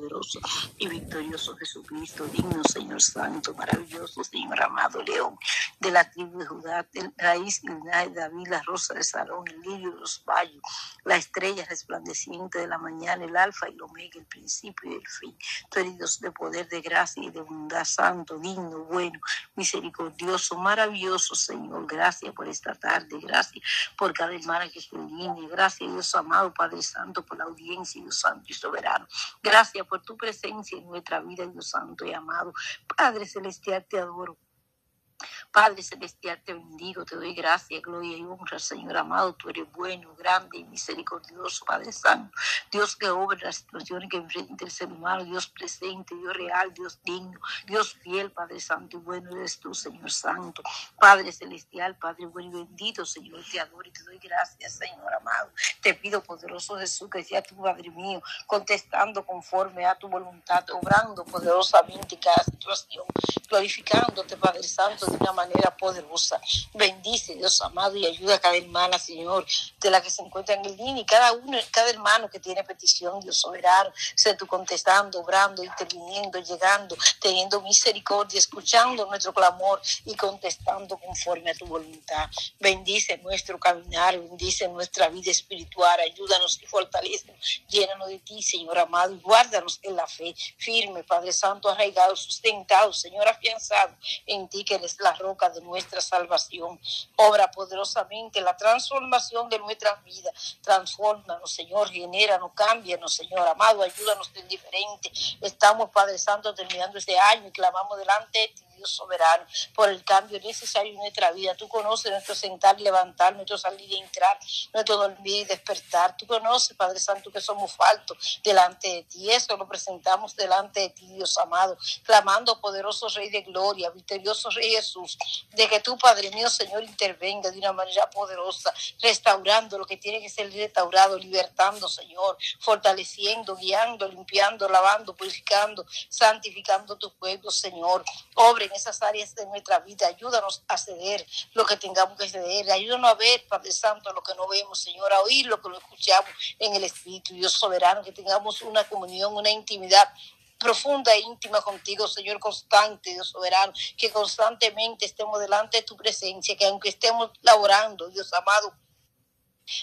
poderoso y victorioso Jesucristo, digno Señor Santo, maravilloso Señor amado León, de la tribu de Judá, de raíz de David, la rosa de Salón, el lirio de los valles, la estrella resplandeciente de la mañana, el alfa y el omega, el principio y el fin. Tú eres Dios de poder, de gracia y de bondad, santo, digno, bueno, misericordioso, maravilloso Señor. Gracias por esta tarde, gracias por cada hermana que en línea, gracias Dios amado, Padre Santo, por la audiencia, Dios Santo y soberano. Gracias por tu presencia en nuestra vida, Dios Santo y amado. Padre Celestial, te adoro. Padre Celestial, te bendigo, te doy gracias, gloria y honra, Señor amado. Tú eres bueno, grande y misericordioso, Padre Santo. Dios que obra las situaciones que enfrenta el ser humano, Dios presente, Dios real, Dios digno, Dios fiel, Padre Santo y bueno eres tú, Señor Santo. Padre Celestial, Padre bueno y bendito, Señor, te adoro y te doy gracias, Señor amado. Te pido, poderoso Jesús, que sea tu Padre mío, contestando conforme a tu voluntad, obrando poderosamente cada situación, glorificándote, Padre Santo, de una manera poderosa. Bendice, Dios amado, y ayuda a cada hermana, Señor, de la que se encuentra en el día y cada uno, cada hermano que tiene petición, Dios soberano, sé tú contestando, obrando, interviniendo, llegando, teniendo misericordia, escuchando nuestro clamor y contestando conforme a tu voluntad. Bendice nuestro caminar, bendice nuestra vida espiritual, ayúdanos y fortalece, llénanos de ti, Señor amado, y guárdanos en la fe firme, Padre Santo, arraigado, sustentado, Señor, afianzado en ti que eres la roca de nuestra salvación. Obra poderosamente la transformación de nuestra vida. Transfórmanos, Señor, genéranos, cámbianos, Señor amado, ayúdanos de diferente. Estamos, Padre Santo, terminando este año y clamamos delante de ti Dios soberano, por el cambio necesario en nuestra vida. Tú conoces nuestro sentar levantar, nuestro salir y entrar, nuestro dormir y despertar. Tú conoces, Padre Santo, que somos faltos delante de ti. Eso lo presentamos delante de ti, Dios amado, clamando, poderoso Rey de gloria, victorioso Rey Jesús, de que tú, Padre mío, Señor, intervenga de una manera poderosa, restaurando lo que tiene que ser restaurado, libertando, Señor, fortaleciendo, guiando, limpiando, lavando, purificando, santificando tu pueblo, Señor. Obre en esas áreas de nuestra vida. Ayúdanos a ceder lo que tengamos que ceder. Ayúdanos a ver, Padre Santo, lo que no vemos, Señor, a oír lo que no escuchamos en el Espíritu. Dios soberano, que tengamos una comunión, una intimidad profunda e íntima contigo, Señor constante, Dios soberano, que constantemente estemos delante de tu presencia, que aunque estemos laborando, Dios amado,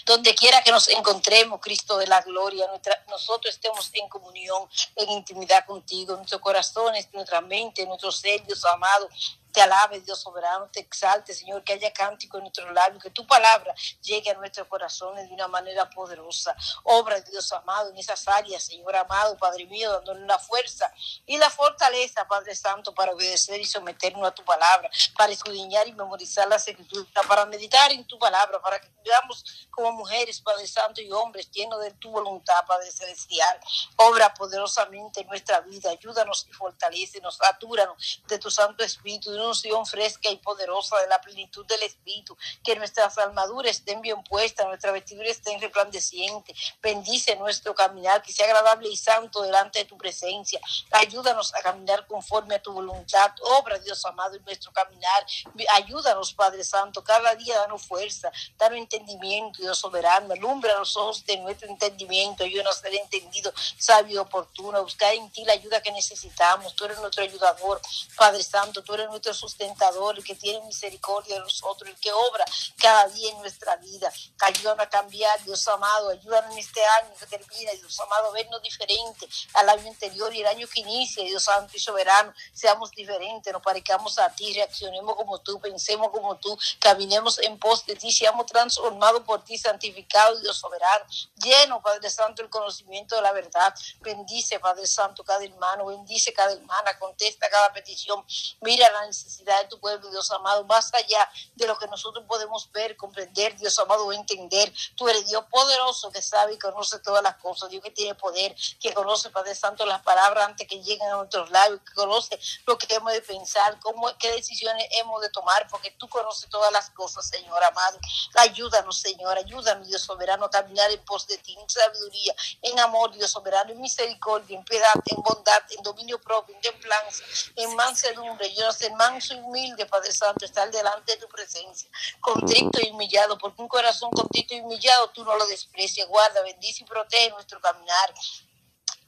donde quiera que nos encontremos, Cristo de la gloria, nosotros estemos en comunión, en intimidad contigo, nuestros corazones, nuestra mente, nuestros ser, Dios amado, te alabe, Dios soberano, te exalte, Señor, que haya cántico en nuestros labios, que tu palabra llegue a nuestros corazones de una manera poderosa. Obra, Dios amado, en esas áreas, Señor amado, Padre mío, dándole la fuerza y la fortaleza, Padre Santo, para obedecer y someternos a tu palabra, para escudriñar y memorizar la escrituras, para meditar en tu palabra, para que vivamos como mujeres, Padre Santo, y hombres llenos de tu voluntad, Padre Celestial. Obra poderosamente en nuestra vida, ayúdanos y fortalecenos, atúranos de tu Santo Espíritu, de unción fresca y poderosa de la plenitud del Espíritu, que nuestras armaduras estén bien puestas, nuestra vestidura esté resplandeciente, bendice nuestro caminar, que sea agradable y santo delante de tu presencia, ayúdanos a caminar conforme a tu voluntad, obra Dios amado en nuestro caminar, ayúdanos Padre Santo, cada día danos fuerza, danos entendimiento, Dios soberano, alumbra los ojos de nuestro entendimiento, ayúdanos a ser entendido, sabio, oportuno, buscar en ti la ayuda que necesitamos, tú eres nuestro ayudador, Padre Santo, tú eres nuestro sustentador, el que tiene misericordia de nosotros, el que obra cada día en nuestra vida. Ayúdanos a cambiar, Dios amado, ayúdanos en este año que termina, Dios amado, a vernos diferente al año anterior y el año que inicia, Dios santo y soberano, seamos diferentes, nos parezcamos a ti, reaccionemos como tú, pensemos como tú, caminemos en pos de ti, seamos transformados por ti, santificados, Dios soberano, lleno, Padre Santo, el conocimiento de la verdad. Bendice, Padre Santo, cada hermano, bendice cada hermana, contesta cada petición, mira la necesidad de tu pueblo, Dios amado, más allá de lo que nosotros podemos ver, comprender, Dios amado, o entender. Tú eres Dios poderoso que sabe y conoce todas las cosas, Dios que tiene poder, que conoce, Padre Santo, las palabras antes que lleguen a nuestros labios, que conoce lo que hemos de pensar, cómo, qué decisiones hemos de tomar, porque tú conoces todas las cosas, Señor amado. Ayúdanos, Señor, ayúdanos, Dios soberano, a caminar en pos de ti, en sabiduría, en amor, Dios soberano, en misericordia, en piedad, en bondad, en dominio propio, en templanza, en mansedumbre. Yo no sé, manso y humilde, Padre Santo, estar delante de tu presencia, contrito y humillado, porque un corazón contrito y humillado tú no lo desprecias. Guarda, bendice y protege nuestro caminar.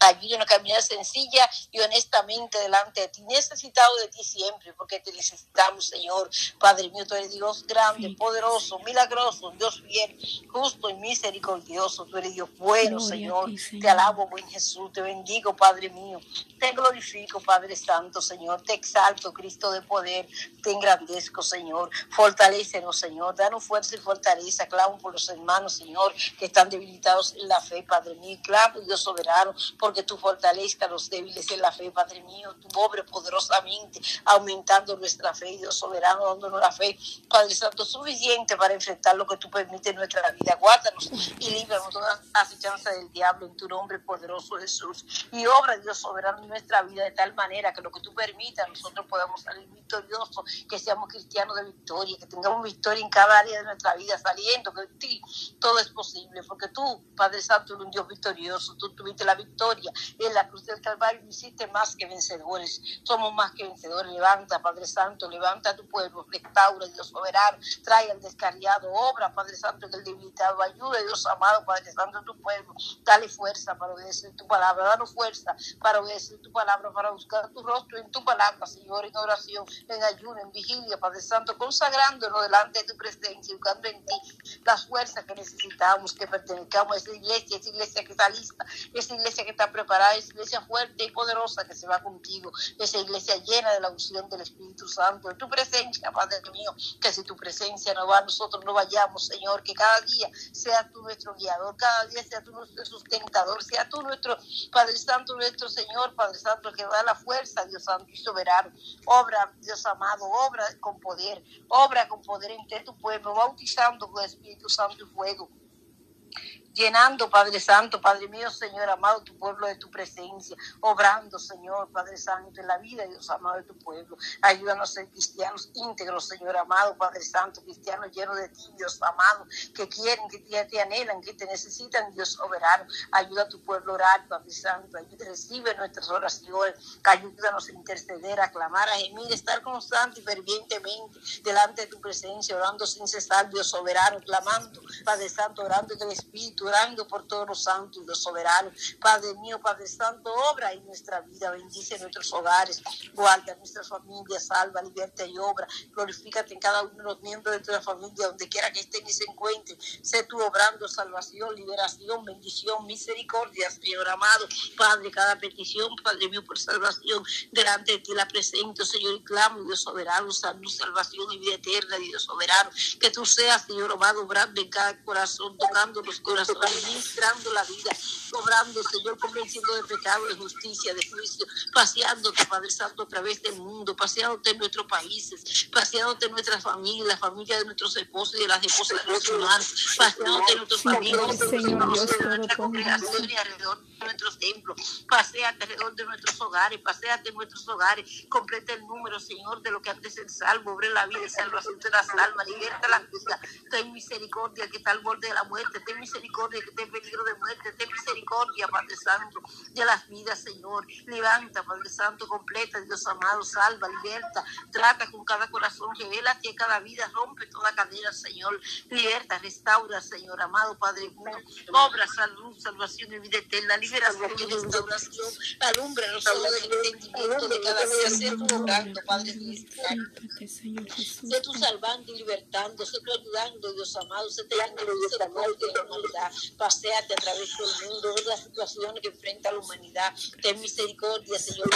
Ayúdanos a caminar sencilla y honestamente delante de ti. Necesitado de ti siempre, porque te necesitamos, Señor. Padre mío, tú eres Dios grande, poderoso, milagroso, Dios fiel, justo y misericordioso. Tú eres Dios bueno, Señor. Te alabo, buen Jesús. Te bendigo, Padre mío. Te glorifico, Padre Santo, Señor. Te exalto, Cristo de poder. Te engrandezco, Señor. Fortalécenos, Señor. Danos fuerza y fortaleza. Clamo por los hermanos, Señor, que están debilitados en la fe, Padre mío. Clamo, Dios soberano, por porque tú fortalezcas a los débiles en la fe, Padre mío, tu obre poderosamente, aumentando nuestra fe, Dios soberano, dándonos la fe, Padre Santo, suficiente para enfrentar lo que tú permites en nuestra vida. Guárdanos y líbranos toda acechanza del diablo en tu nombre poderoso Jesús. Y obra, Dios soberano, en nuestra vida de tal manera que lo que tú permitas, nosotros podamos salir victoriosos, que seamos cristianos de victoria, que tengamos victoria en cada área de nuestra vida, saliendo, que en ti todo es posible, porque tú, Padre Santo, eres un Dios victorioso, tú tuviste la victoria en la cruz del Calvario hiciste más que vencedores. Somos más que vencedores. Levanta, Padre Santo, levanta a tu pueblo, restaura, Dios soberano, trae al descarriado, obra, Padre Santo, del debilitado, ayuda, Dios amado, Padre Santo, a tu pueblo. Dale fuerza para obedecer tu palabra, danos fuerza para obedecer tu palabra, para buscar tu rostro en tu palabra, Señor, en oración, en ayuno, en vigilia, Padre Santo, consagrándonos delante de tu presencia, buscando en ti las fuerzas que necesitamos, que pertenezcamos a esa iglesia, esa iglesia que está lista, esa iglesia que está preparar esa iglesia fuerte y poderosa que se va contigo, esa iglesia llena de la unción del Espíritu Santo, de tu presencia, Padre mío, que si tu presencia no va, nosotros no vayamos, Señor, que cada día sea tú nuestro guiador, cada día sea tú nuestro sustentador, sea tú nuestro Padre Santo, nuestro Señor, Padre Santo, que da la fuerza, Dios Santo y soberano. Obra, Dios amado, obra con poder, obra con poder entre tu pueblo, bautizando con Espíritu Santo y fuego llenando, Padre Santo, Padre mío, Señor amado, tu pueblo de tu presencia, obrando, Señor, Padre Santo, en la vida, Dios amado, de tu pueblo. Ayúdanos a ser cristianos íntegros, Señor amado, Padre Santo, cristianos llenos de ti, Dios amado, que quieren, que te, te anhelan, que te necesitan, Dios soberano. Ayuda a tu pueblo a orar, Padre Santo, ayuda, recibe nuestras oraciones, ayúdanos a interceder, a clamar, a gemir, a estar constante y fervientemente delante de tu presencia, orando sin cesar, Dios soberano, clamando, Padre Santo, orando en el Espíritu orando por todos los santos y los soberanos. Padre mío, Padre Santo, obra en nuestra vida, bendice nuestros hogares, guarda nuestras familias, salva, liberta y obra. Glorifícate en cada uno de los miembros de nuestra familia, donde quiera que estén y se encuentren. Sé tú obrando salvación, liberación, bendición, misericordia, Señor amado. Padre, cada petición, Padre mío, por salvación, delante de ti la presento, Señor, y clamo, Dios soberano, salud, salvación y vida eterna, Dios soberano. Que tú seas, Señor amado, obrando en cada corazón, tocando los corazones administrando la vida, obrando, Señor, convenciendo de pecado, de justicia, de juicio, paseándote, Padre Santo, a través del mundo, paseándote en nuestros países, paseándote en nuestra familia, la familia de nuestros esposos y de las esposas de nuestros hermanos, paseándote en nuestros familias, Dios, en nuestra congregación y alrededor de nuestros templos, paseate alrededor de nuestros hogares, paseate en nuestros hogares, completa el número, Señor, de lo que antes es salvo, obre la vida y salvación de las almas, liberta la vida, ten misericordia que está al borde de la muerte, ten misericordia que ten peligro de muerte, ten misericordia, Padre Santo, de las vidas, Señor. Levanta, Padre Santo, completa, Dios amado, salva, liberta, trata con cada corazón, revela que cada vida, rompe toda cadena, Señor. Liberta, restaura, Señor, amado Padre. Obra, salud, salvación y vida eterna, liberación y restauración. Alumbra los ojos del entendimiento de cada día, sé tú obrando, Padre mío. Sé tú salvando y libertando, sé tú ayudando, Dios amado, sé tú ayudando, misericordia y humanidad paseate a través del mundo, ver las situaciones que enfrenta la humanidad. Ten misericordia, Señor.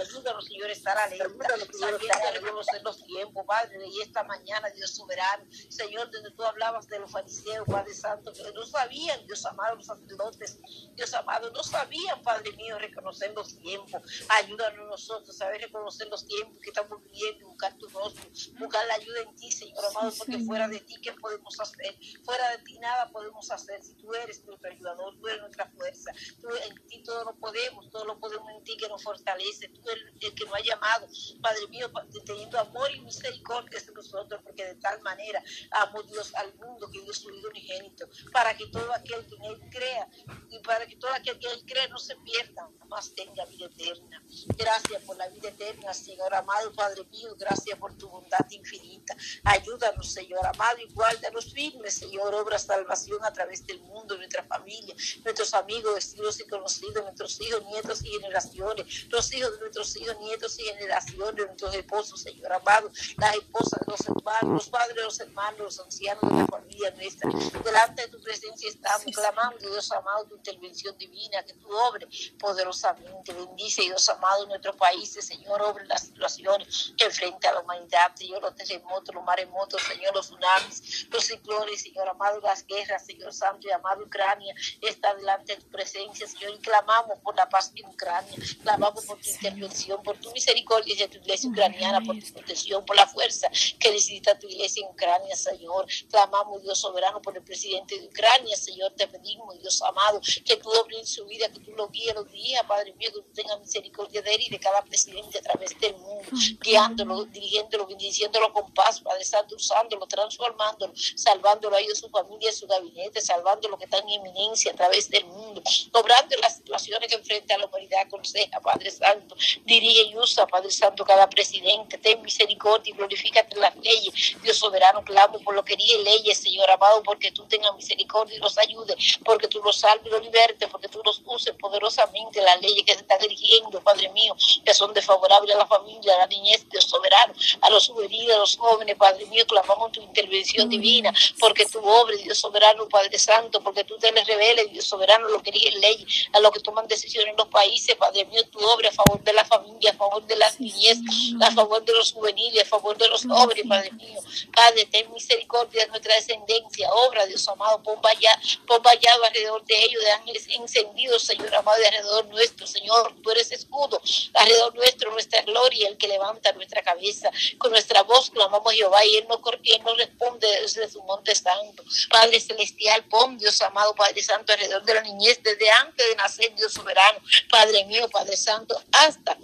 Ayúdanos, Señor, a estar alerta. Sabiendo reconocer los tiempos, Padre. Y esta mañana, Dios soberano, Señor, donde tú hablabas de los fariseos, Padre Santo, que no sabían, Dios amado, los sacerdotes, Dios amado, no sabían, Padre mío, reconocer los tiempos. Ayúdanos nosotros a saber reconocer los tiempos que estamos viviendo, buscar tu rostro, buscar la ayuda en ti, Señor amado, porque fuera de ti, ¿qué podemos hacer? Fuera de ti, nada podemos hacer si tú eres nuestro ayudador, tú eres nuestra fuerza, tú en ti todo lo podemos, todo lo podemos en ti que nos fortalece, tú eres el que nos ha llamado, Padre mío, teniendo amor y misericordia de nosotros, porque de tal manera amó Dios al mundo que dio su Hijo unigénito, para que todo aquel que en él crea y para que todo aquel que el cree no se pierda, más tenga vida eterna. Gracias por la vida eterna, Señor amado, Padre mío, gracias por tu bondad infinita. Ayúdanos, Señor amado, y guárdanos firmes, Señor, obra salvación a través del mundo, nuestra familia, nuestros amigos, vecinos y conocidos, nuestros hijos, nietos y generaciones, los hijos de nuestros hijos, nietos y generaciones, nuestros esposos, Señor amado, las esposas de los hermanos, los padres de los hermanos, los ancianos de la familia nuestra. Delante de tu presencia estamos clamando, Dios amado, tu intervención divina, que tú obre poderosamente. Bendice, Dios amado, nuestros países, Señor, obre las situaciones que enfrenta a la humanidad, Señor, los terremotos, los maremotos, Señor, los tsunamis, los ciclones, Señor amado, las guerras, Señor Santo y amado, Ucrania está delante de tu presencia, Señor, y clamamos por la paz en Ucrania, clamamos por tu intervención, por tu misericordia de tu iglesia ucraniana, por tu protección, por la fuerza que necesita tu iglesia en Ucrania, Señor. Clamamos, Dios soberano, por el presidente de Ucrania, Señor, te pedimos, Dios amado, que tú obres en su vida, que tú lo guíes, lo guíes, Padre mío, que tú tengas misericordia de él y de cada presidente a través del mundo, guiándolo, dirigiéndolo, bendiciéndolo con paz, Padre Santo, usándolo, transformándolo, salvándolo a ellos, su familia, su gabinete, salvando lo que está en eminencia a través del mundo, obrando las situaciones que enfrenta la humanidad, aconseja, Padre Santo, dirige y usa, Padre Santo, cada presidente, ten misericordia y glorifícate en las leyes, Dios soberano, clamo por lo que diga leyes, Señor amado, porque tú tengas misericordia y los ayude, porque tú los salves y los libertes, porque tú los uses poderosamente las leyes que se están dirigiendo, Padre mío, que son desfavorables a la familia, a la niñez, Dios soberano, a los juveniles, a los jóvenes, Padre mío, clamamos tu intervención divina, porque tu obra, Dios soberano, Padre Santo, porque tú te les reveles, Dios soberano, lo que dirigen leyes, a los que toman decisiones en los países, Padre mío, tu obra a favor de la familia, a favor de las niñez, a favor de los juveniles, a favor de los jóvenes, Padre mío. Padre, ten misericordia de nuestra descendencia, obra, Dios amado, pon vallado alrededor de ellos, de ángeles encendidos, Señor amado, de alrededor nuestro, Señor, tú eres escudo, alrededor nuestro, nuestra gloria, el que levanta nuestra cabeza, con nuestra voz clamamos Jehová y Él nos, él nos responde desde su monte santo. Padre celestial, pon Dios amado, Padre Santo, alrededor de la niñez, desde antes de nacer, Dios soberano, Padre mío, Padre Santo, hasta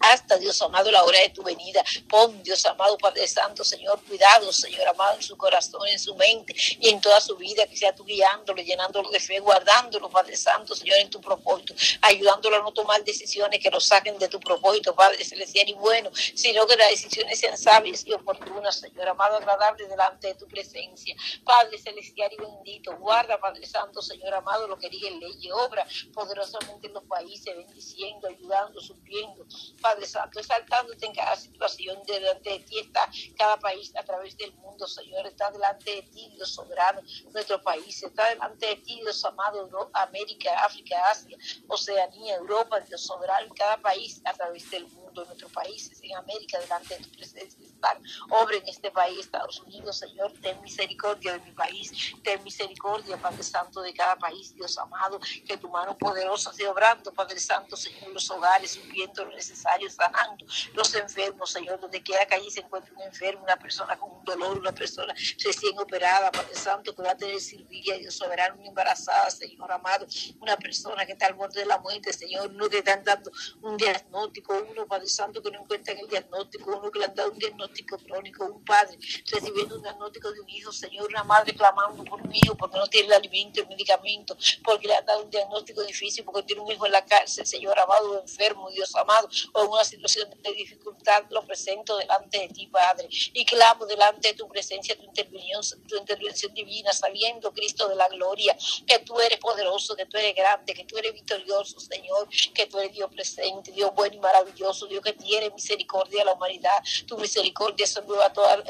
hasta Dios amado la hora de tu venida. Pon Dios amado Padre Santo, Señor, cuidado, Señor amado, en su corazón, en su mente y en toda su vida, que sea tú guiándolo, llenándolo de fe, guardándolo, Padre Santo, Señor, en tu propósito, ayudándolo a no tomar decisiones que lo saquen de tu propósito, Padre Celestial y bueno, sino que las decisiones sean sabias y oportunas, Señor amado, agradable delante de tu presencia. Padre Celestial y bendito, guarda, Padre Santo, Señor amado, lo que diga ley y obra poderosamente en los países, bendiciendo, ayudando, supliendo. Padre Santo, exaltándote en cada situación delante de ti está cada país a través del mundo, Señor, está delante de ti, Dios soberano, nuestro país, está delante de ti, Dios amado, América, África, Asia, Oceanía, Europa, Dios soberano, cada país a través del mundo, nuestros países en América, delante de tu presencia están, obra en este país, Estados Unidos, Señor, ten misericordia de mi país, ten misericordia, Padre Santo, de cada país, Dios amado, que tu mano poderosa sea obrando, Padre Santo, Señor, los hogares, supliendo lo necesario sanando los enfermos, Señor, donde quiera que allí se encuentre un enfermo, una persona con un dolor, una persona recién operada, Padre Santo, que va a tener cirugía, Dios soberano, una embarazada, Señor amado, una persona que está al borde de la muerte, Señor, uno que están dando un diagnóstico, uno, Padre Santo, que no encuentra el diagnóstico, uno que le han dado un diagnóstico crónico, un padre recibiendo un diagnóstico de un hijo, Señor, una madre clamando por un hijo porque no tiene el alimento, el medicamento, porque le han dado un diagnóstico difícil, porque tiene un hijo en la cárcel, Señor amado, enfermo, Dios amado, o una situación de dificultad, lo presento delante de ti, Padre, y clamo delante de tu presencia, tu intervención, tu intervención divina, sabiendo, Cristo, de la gloria, que tú eres poderoso, que tú eres grande, que tú eres victorioso, Señor, que tú eres Dios presente, Dios bueno y maravilloso, Dios que tiene misericordia a la humanidad, tu misericordia se nueva toda,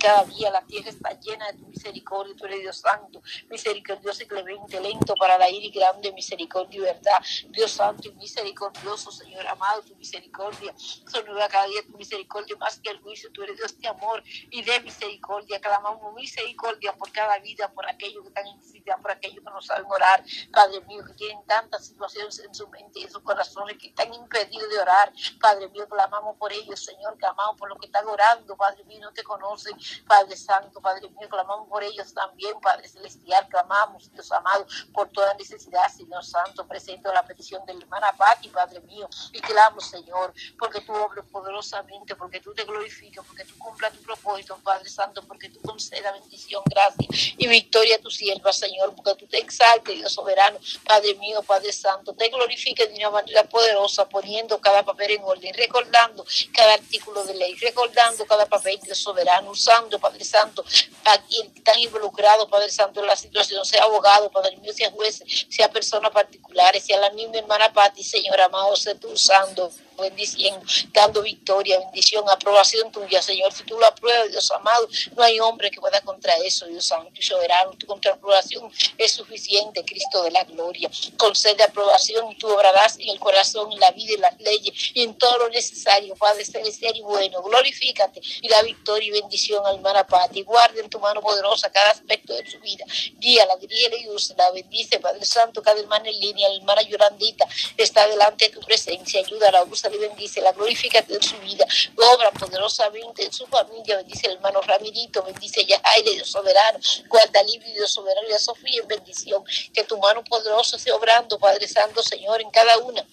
cada día, la tierra está llena de tu misericordia, tú eres Dios santo, misericordioso y clemente, lento para la ira y grande misericordia y verdad, Dios santo y misericordioso, Señor amado, tu misericordia misericordia. Son cada día tu misericordia más que el juicio. Tú eres Dios de amor y de misericordia. Clamamos misericordia por cada vida, por aquellos que están en necesidad, por aquellos que no saben orar. Padre mío, que tienen tantas situaciones en su mente y en sus corazones que están impedidos de orar. Padre mío, clamamos por ellos, Señor. Clamamos por los que están orando. Padre mío, no te conocen. Padre Santo, Padre mío, clamamos por ellos también, Padre Celestial. Clamamos, Dios amado, por toda necesidad, Señor Santo. Presento la petición de la hermana Patti, Padre mío. Y clamo, Señor, porque tú obres poderosamente, porque tú te glorificas, porque tú cumplas tu propósito, Padre Santo, porque tú concedas bendición, gracia y victoria a tu sierva, Señor, porque tú te exaltes, Dios soberano, Padre mío, Padre Santo, te glorifiques de una manera poderosa, poniendo cada papel en orden, recordando cada artículo de ley, recordando cada papel, Dios soberano, usando, Padre Santo, a quien están involucrados, Padre Santo, en la situación, sea abogado, Padre mío, sea juez, sea persona particular, sea la misma hermana Pati, Señor amado, sé tú usando bendiciendo, dando victoria, bendición, aprobación tuya, Señor. Si tú lo apruebas, Dios amado, no hay hombre que pueda contra eso, Dios santo y soberano. Tu aprobación es suficiente, Cristo de la gloria. Concede aprobación y tú obrarás en el corazón, en la vida y las leyes y en todo lo necesario, Padre celestial y bueno. Glorifícate y la victoria y bendición al hermana Pati. Guarde en tu mano poderosa cada aspecto de su vida. Guíala, guíala y la Bendice, Padre Santo, cada hermana en línea, la hermana Yorandita está delante de tu presencia. Ayúdala, usa y bendice, la glorifica en su vida, obra poderosamente en su familia, bendice el hermano Ramirito, bendice Yajaire, Dios soberano, guarda libre, Dios soberano, y a Sofía en bendición, que tu mano poderosa sea obrando, Padre Santo, Señor, en cada una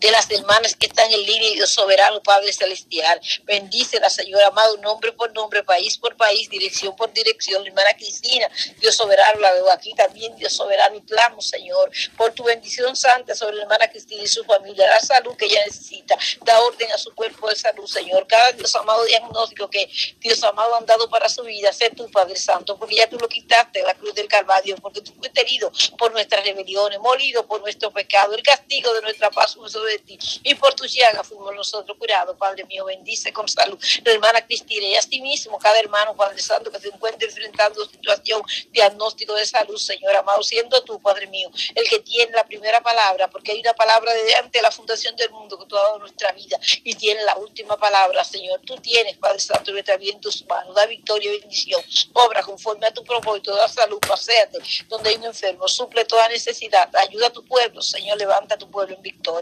de las hermanas que están en línea, Dios soberano, Padre celestial. Bendice la Señora amado, nombre por nombre, país por país, dirección por dirección. hermana Cristina, Dios soberano, la veo aquí también, Dios soberano, y clamo, Señor, por tu bendición santa sobre la hermana Cristina y su familia, la salud que ella necesita, da orden a su cuerpo de salud, Señor. Cada Dios amado diagnóstico que Dios amado han dado para su vida, sé tu Padre Santo, porque ya tú lo quitaste la cruz del Calvario, porque tú fuiste herido por nuestras rebeliones, molido por nuestro pecado, el castigo de nuestra paz de ti. Y por tu llaga fuimos nosotros curados, Padre mío, bendice con salud. La hermana Cristina y a ti mismo, cada hermano, Padre Santo, que se encuentre enfrentando situación, diagnóstico de salud, Señor amado, siendo tú, Padre mío, el que tiene la primera palabra, porque hay una palabra de ante la fundación del mundo que tú has dado nuestra vida y tiene la última palabra, Señor. Tú tienes, Padre Santo, que está bien tus manos, da victoria y bendición, obra conforme a tu propósito, da salud, paséate donde hay un enfermo, suple toda necesidad, ayuda a tu pueblo, Señor, levanta tu pueblo en victoria.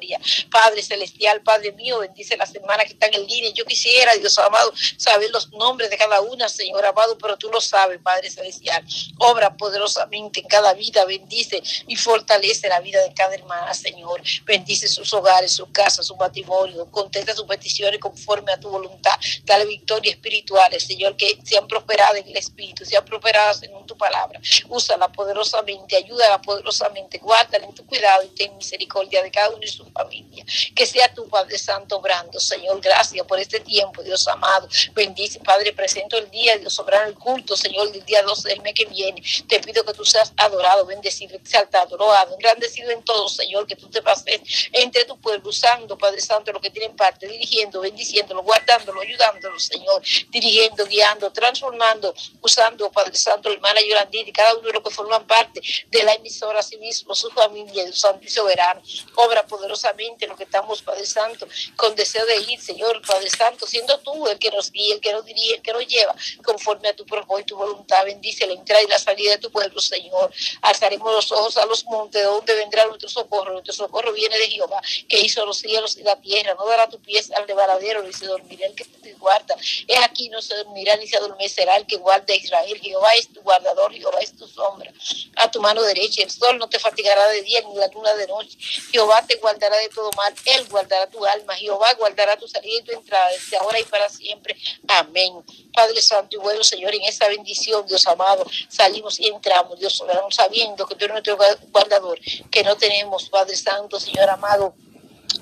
Padre celestial, Padre mío, bendice las hermanas que están en línea. Yo quisiera, Dios amado, saber los nombres de cada una, Señor amado, pero tú lo sabes, Padre celestial. Obra poderosamente en cada vida, bendice y fortalece la vida de cada hermana, Señor. Bendice sus hogares, sus casas, su matrimonio. Contesta sus peticiones conforme a tu voluntad. Dale victorias espirituales, Señor, que sean prosperadas en el Espíritu, sean prosperadas en tu palabra. Úsala poderosamente, ayúdala poderosamente, guárdala en tu cuidado y ten misericordia de cada uno de sus familias. Que sea tu Padre Santo obrando, Señor. Gracias por este tiempo, Dios amado. Bendice, Padre, presento el día, Dios sobrano, el culto, Señor, del día 12 del mes que viene. Te pido que tú seas adorado, bendecido, exaltado, loado, engrandecido en todo, Señor, que tú te pases entre tu pueblo, usando, Padre Santo, lo que tienen parte, dirigiendo, bendiciéndolo, guardándolo, ayudándolo, Señor, dirigiendo, guiando, transformando, usando, Padre Santo, la hermana Yolandita y cada uno de los que forman parte de la emisora, a sí mismo, su familia, Dios Santo y Soberano, obra poderosamente lo que estamos, Padre Santo, con deseo de ir, Señor, Padre Santo, siendo tú el que nos guía, el que nos dirige, el que nos lleva, conforme a tu propósito y tu voluntad. Bendice la entrada y la salida de tu pueblo, Señor. Alzaremos los ojos a los montes, de donde vendrá nuestro socorro. Nuestro socorro viene de Jehová, que hizo los cielos y la tierra. No dará tu pies al devaradero, ni se dormirá el que te guarda. Es aquí no se dormirá ni se adormecerá el que guarda Israel. Jehová es tu guardador, Jehová es tu sombra. A tu mano derecha, el sol no te fatigará de día ni la luna de noche. Jehová te guardará de todo mal, Él guardará tu alma, Jehová guardará tu salida y tu entrada desde ahora y para siempre. Amén. Padre Santo y bueno, Señor, en esa bendición, Dios amado, salimos y entramos, Dios soberano, sabiendo que tú eres nuestro guardador, que no tenemos, Padre Santo, Señor amado,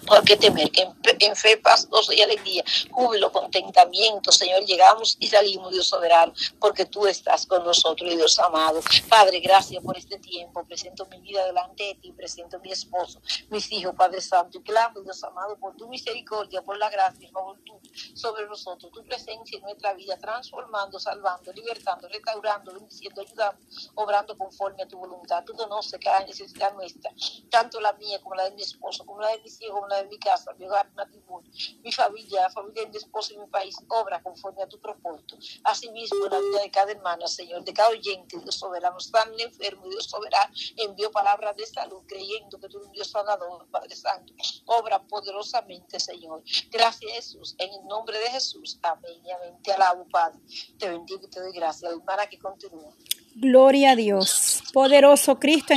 ¿Por qué temer? Que en, fe, paz, gozo y alegría, júbilo, contentamiento, Señor, llegamos y salimos, Dios soberano, porque tú estás con nosotros, Dios amado. Padre, gracias por este tiempo. Presento mi vida delante de ti, presento mi esposo, mis hijos, Padre Santo, y clamo, Dios amado, por tu misericordia, por la gracia favor tú sobre nosotros, tu presencia en nuestra vida, transformando, salvando, libertando, restaurando, bendiciendo, ayudando, obrando conforme a tu voluntad. Tú conoces cada necesidad nuestra, tanto la mía como la de mi esposo, como la de mis hijos, de mi casa, mi hogar, mi matrimonio, mi familia, familia de mi esposo y mi país, obra conforme a tu propósito. Asimismo, la vida de cada hermana, Señor, de cada oyente, Dios soberano, están enfermo, Dios soberano, envió palabras de salud, creyendo que tú eres un Dios sanador, Padre Santo. Obra poderosamente, Señor. Gracias, Jesús, en el nombre de Jesús. Amén y amén. Te alabo, Padre. Te bendigo y te doy gracias. hermana que continúa. Gloria a Dios. Poderoso Cristo.